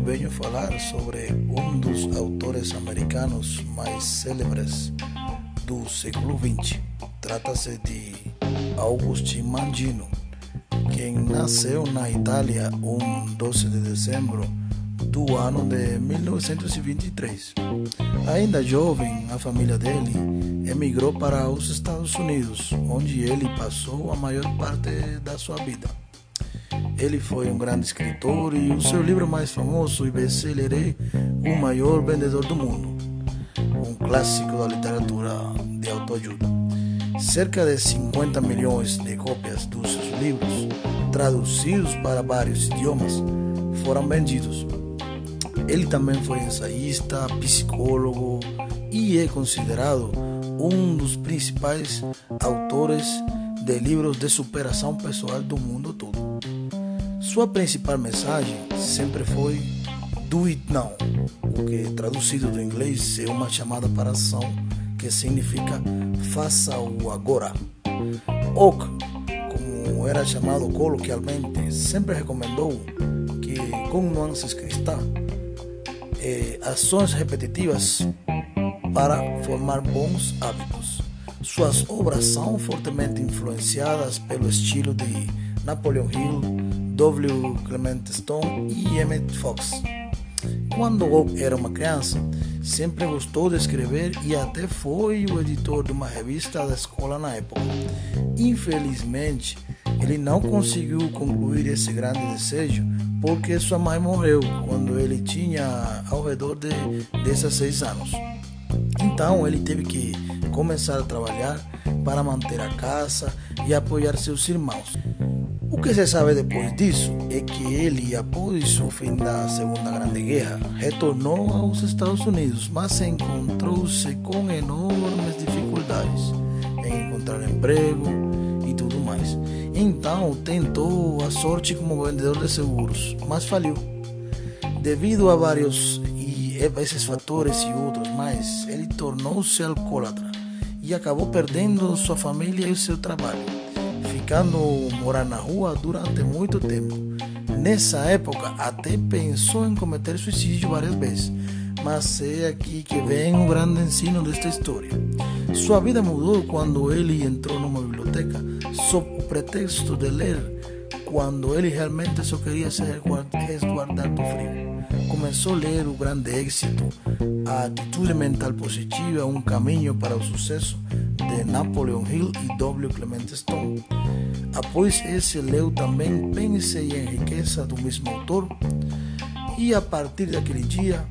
venho falar sobre um dos autores americanos mais célebres do século XX. Trata-se de August Mangino, quem nasceu na Itália um 12 de dezembro do ano de 1923. Ainda jovem, a família dele emigrou para os Estados Unidos, onde ele passou a maior parte da sua vida. Ele foi um grande escritor e o seu livro mais famoso e best-seller é O Maior Vendedor do Mundo, um clássico da literatura de autoajuda. Cerca de 50 milhões de cópias dos seus livros, traduzidos para vários idiomas, foram vendidos. Ele também foi ensaísta, psicólogo e é considerado um dos principais autores de livros de superação pessoal do mundo todo. Sua principal mensagem sempre foi Do It Now, o que traduzido do inglês é uma chamada para ação que significa faça-o agora. Oak, como era chamado coloquialmente, sempre recomendou que com nuances cristãs eh, ações repetitivas para formar bons hábitos. Suas obras são fortemente influenciadas pelo estilo de Napoleon Hill, W. Clement Stone e Emmett Fox. Quando Oak era uma criança, sempre gostou de escrever e até foi o editor de uma revista da escola na época. Infelizmente, ele não conseguiu concluir esse grande desejo porque sua mãe morreu quando ele tinha ao redor de 16 anos. Então ele teve que começar a trabalhar para manter a casa e apoiar seus irmãos. O que se sabe depois disso é que ele, após o fim da Segunda Grande Guerra, retornou aos Estados Unidos, mas encontrou-se com enormes dificuldades em encontrar emprego e tudo mais. Então tentou a sorte como vendedor de seguros, mas faliu. Devido a vários e esses fatores e outros mais, ele tornou-se alcoólatra e acabou perdendo sua família e seu trabalho, ficando morar na rua durante muito tempo. Nessa época, até pensou em cometer suicídio várias vezes, mas é aqui que vem o grande ensino desta história. Sua vida mudou quando ele entrou numa biblioteca sob pretexto de ler, quando ele realmente só queria se resguardar do frio. Começou a ler o grande êxito, a atitude mental positiva, um caminho para o sucesso de Napoleon Hill e W. Clement Stone. Após esse, leu também Pense e Enriqueça do mesmo autor, e a partir daquele dia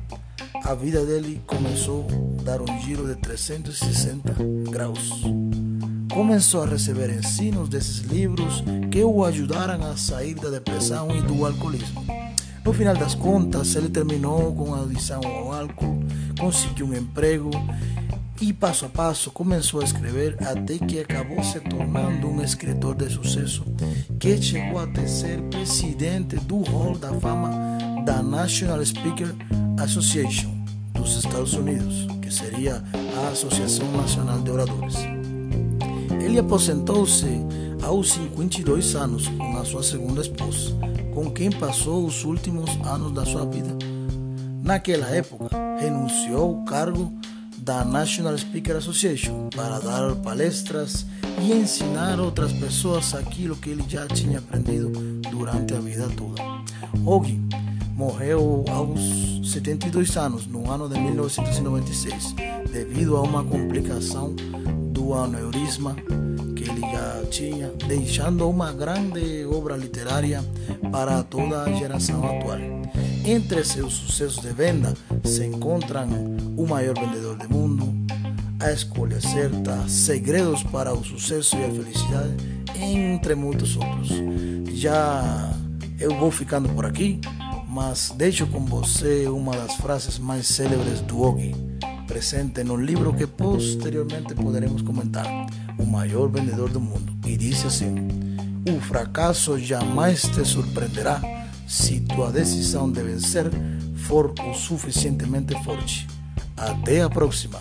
a vida dele começou a dar um giro de 360 graus. Começou a receber ensinos desses livros que o ajudaram a sair da depressão e do alcoolismo. No final das contas, ele terminou com a adição ao álcool, conseguiu um emprego e passo a passo começou a escrever até que acabou se tornando um escritor de sucesso que chegou a ser presidente do Hall da Fama da National Speaker Association dos Estados Unidos, que seria a Associação Nacional de Oradores. Ele aposentou-se aos 52 anos com a sua segunda esposa, com quem passou os últimos anos da sua vida. Naquela época, renunciou ao cargo da National Speaker Association para dar palestras e ensinar outras pessoas aquilo que ele já tinha aprendido durante a vida toda. Ogi morreu aos 72 anos, no ano de 1996, devido a uma complicação do aneurisma que ele já tinha, deixando uma grande obra literária para toda a geração atual. Entre seus sucessos de venda se encontram O Maior Vendedor do Mundo, A Escolha Certa, Segredos para o Sucesso e a Felicidade, entre muitos outros. Já eu vou ficando por aqui mas deixo com você uma das frases mais célebres do Ogi, presente no livro que posteriormente poderemos comentar, O Maior Vendedor do Mundo, e diz assim: O fracasso jamais te surpreenderá se tua decisão de vencer for o suficientemente forte. Até a próxima!